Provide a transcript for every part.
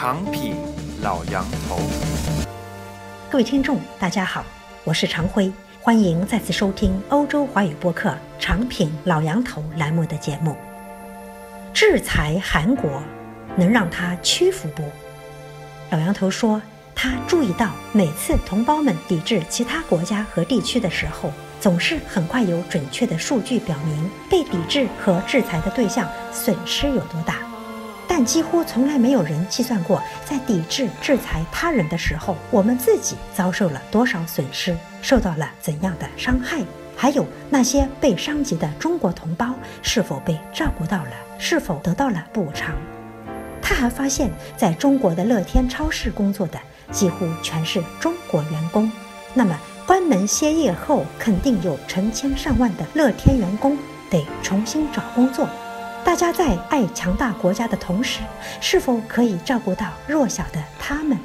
长品老杨头，各位听众，大家好，我是常辉，欢迎再次收听欧洲华语播客长品老杨头栏目的节目。制裁韩国，能让他屈服不？老杨头说，他注意到每次同胞们抵制其他国家和地区的时候，总是很快有准确的数据表明被抵制和制裁的对象损失有多大。但几乎从来没有人计算过，在抵制、制裁他人的时候，我们自己遭受了多少损失，受到了怎样的伤害，还有那些被伤及的中国同胞是否被照顾到了，是否得到了补偿。他还发现，在中国的乐天超市工作的几乎全是中国员工。那么，关门歇业后，肯定有成千上万的乐天员工得重新找工作。大家在爱强大国家的同时，是否可以照顾到弱小的他们？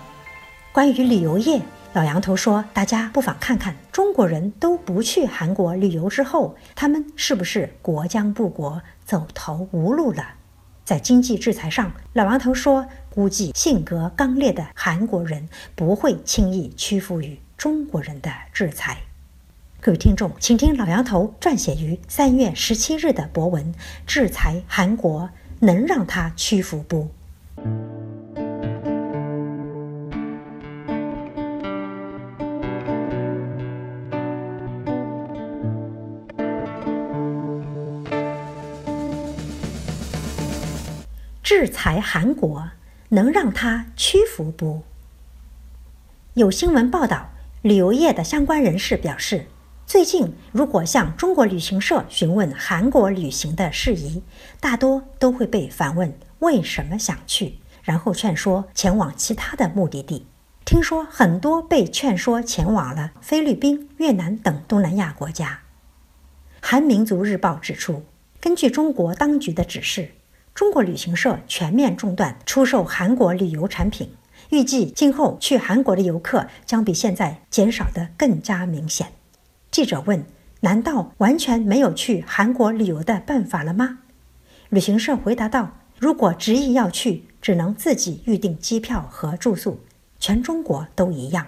关于旅游业，老杨头说，大家不妨看看中国人都不去韩国旅游之后，他们是不是国将不国，走投无路了？在经济制裁上，老杨头说，估计性格刚烈的韩国人不会轻易屈服于中国人的制裁。各位听众，请听老杨头撰写于三月十七日的博文：制裁韩国能让他屈服不？制裁韩国能让他屈服不？有新闻报道，旅游业的相关人士表示。最近，如果向中国旅行社询问韩国旅行的事宜，大多都会被反问为什么想去，然后劝说前往其他的目的地。听说很多被劝说前往了菲律宾、越南等东南亚国家。韩民族日报指出，根据中国当局的指示，中国旅行社全面中断出售韩国旅游产品，预计今后去韩国的游客将比现在减少的更加明显。记者问：“难道完全没有去韩国旅游的办法了吗？”旅行社回答道：“如果执意要去，只能自己预订机票和住宿，全中国都一样。”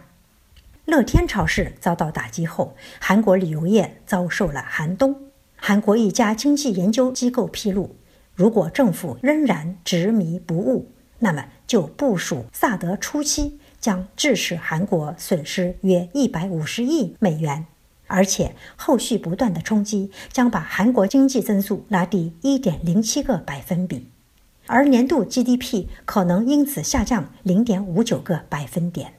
乐天超市遭到打击后，韩国旅游业遭受了寒冬。韩国一家经济研究机构披露，如果政府仍然执迷不悟，那么就部署萨德初期将致使韩国损失约一百五十亿美元。而且，后续不断的冲击将把韩国经济增速拉低一点零七个百分比，而年度 GDP 可能因此下降零点五九个百分点。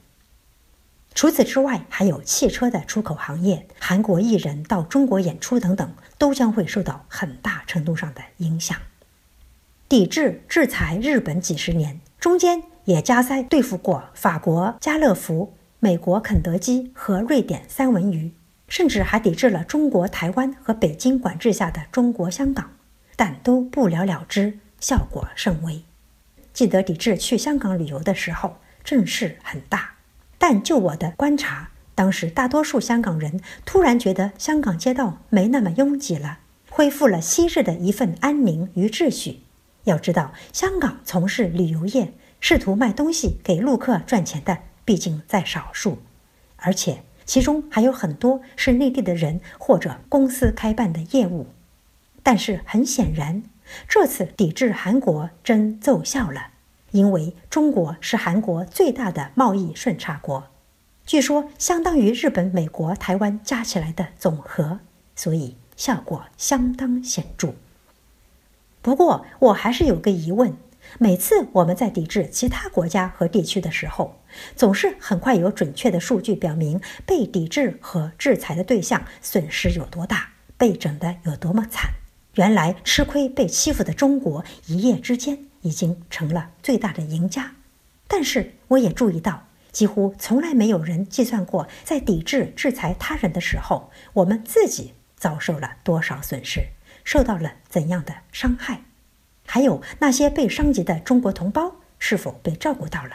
除此之外，还有汽车的出口行业、韩国艺人到中国演出等等，都将会受到很大程度上的影响。抵制制裁日本几十年，中间也加塞对付过法国家乐福、美国肯德基和瑞典三文鱼。甚至还抵制了中国台湾和北京管制下的中国香港，但都不了了之，效果甚微。记得抵制去香港旅游的时候，阵势很大，但就我的观察，当时大多数香港人突然觉得香港街道没那么拥挤了，恢复了昔日的一份安宁与秩序。要知道，香港从事旅游业，试图卖东西给陆客赚钱的，毕竟在少数，而且。其中还有很多是内地的人或者公司开办的业务，但是很显然，这次抵制韩国真奏效了，因为中国是韩国最大的贸易顺差国，据说相当于日本、美国、台湾加起来的总和，所以效果相当显著。不过，我还是有个疑问。每次我们在抵制其他国家和地区的时候，总是很快有准确的数据表明被抵制和制裁的对象损失有多大，被整的有多么惨。原来吃亏被欺负的中国一夜之间已经成了最大的赢家。但是我也注意到，几乎从来没有人计算过在抵制制裁他人的时候，我们自己遭受了多少损失，受到了怎样的伤害。还有那些被伤及的中国同胞是否被照顾到了？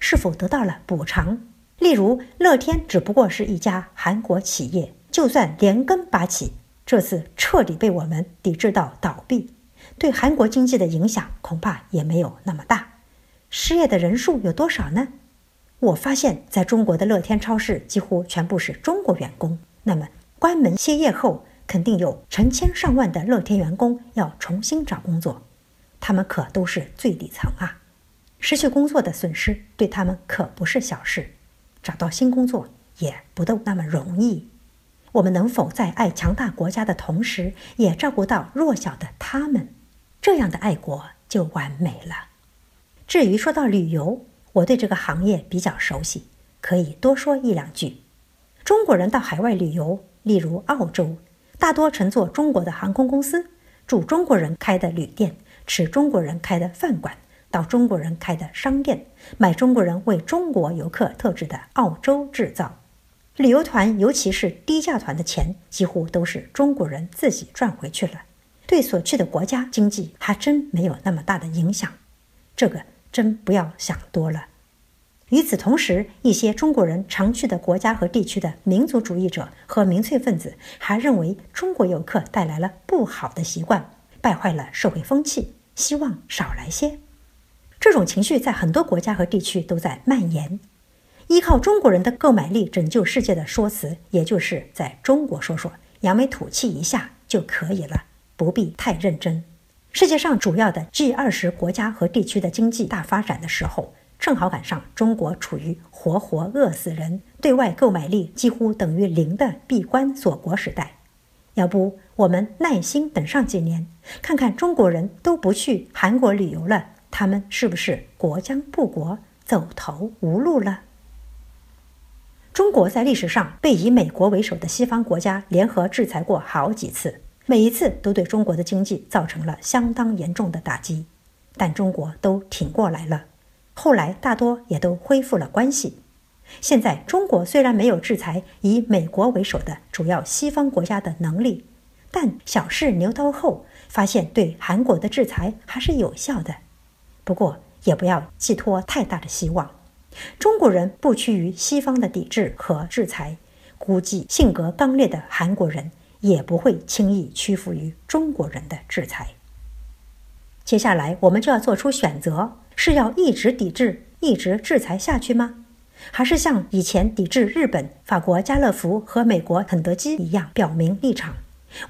是否得到了补偿？例如，乐天只不过是一家韩国企业，就算连根拔起，这次彻底被我们抵制到倒闭，对韩国经济的影响恐怕也没有那么大。失业的人数有多少呢？我发现，在中国的乐天超市几乎全部是中国员工。那么，关门歇业后，肯定有成千上万的乐天员工要重新找工作。他们可都是最底层啊，失去工作的损失对他们可不是小事。找到新工作也不都那么容易。我们能否在爱强大国家的同时，也照顾到弱小的他们？这样的爱国就完美了。至于说到旅游，我对这个行业比较熟悉，可以多说一两句。中国人到海外旅游，例如澳洲，大多乘坐中国的航空公司，住中国人开的旅店，吃中国人开的饭馆，到中国人开的商店，买中国人为中国游客特制的澳洲制造。旅游团，尤其是低价团的钱，几乎都是中国人自己赚回去了，对所去的国家经济还真没有那么大的影响。这个。真不要想多了。与此同时，一些中国人常去的国家和地区的民族主义者和民粹分子还认为中国游客带来了不好的习惯，败坏了社会风气，希望少来些。这种情绪在很多国家和地区都在蔓延。依靠中国人的购买力拯救世界的说辞，也就是在中国说说，扬眉吐气一下就可以了，不必太认真。世界上主要的 G 二十国家和地区的经济大发展的时候，正好赶上中国处于活活饿死人、对外购买力几乎等于零的闭关锁国时代。要不我们耐心等上几年，看看中国人都不去韩国旅游了，他们是不是国将不国、走投无路了？中国在历史上被以美国为首的西方国家联合制裁过好几次。每一次都对中国的经济造成了相当严重的打击，但中国都挺过来了。后来大多也都恢复了关系。现在中国虽然没有制裁以美国为首的主要西方国家的能力，但小试牛刀后发现对韩国的制裁还是有效的。不过也不要寄托太大的希望，中国人不屈于西方的抵制和制裁，估计性格刚烈的韩国人。也不会轻易屈服于中国人的制裁。接下来，我们就要做出选择：是要一直抵制、一直制裁下去吗？还是像以前抵制日本、法国家乐福和美国肯德基一样表明立场？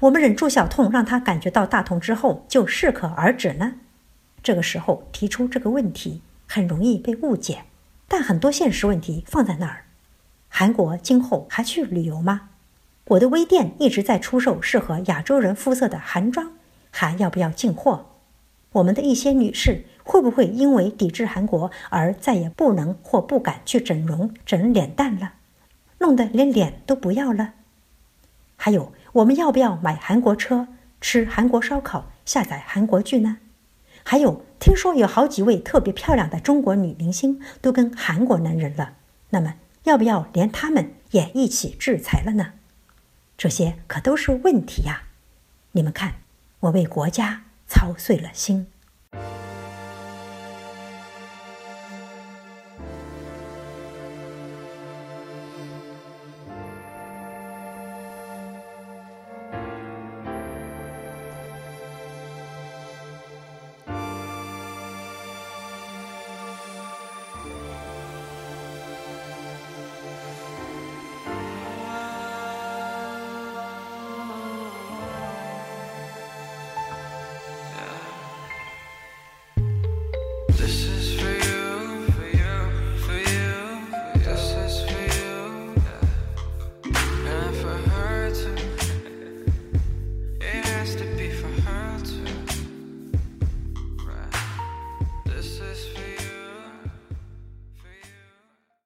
我们忍住小痛，让他感觉到大痛之后，就适可而止呢？这个时候提出这个问题，很容易被误解。但很多现实问题放在那儿：韩国今后还去旅游吗？我的微店一直在出售适合亚洲人肤色的韩妆，还要不要进货？我们的一些女士会不会因为抵制韩国而再也不能或不敢去整容、整脸蛋了，弄得连脸都不要了？还有，我们要不要买韩国车、吃韩国烧烤、下载韩国剧呢？还有，听说有好几位特别漂亮的中国女明星都跟韩国男人了，那么要不要连他们也一起制裁了呢？这些可都是问题呀！你们看，我为国家操碎了心。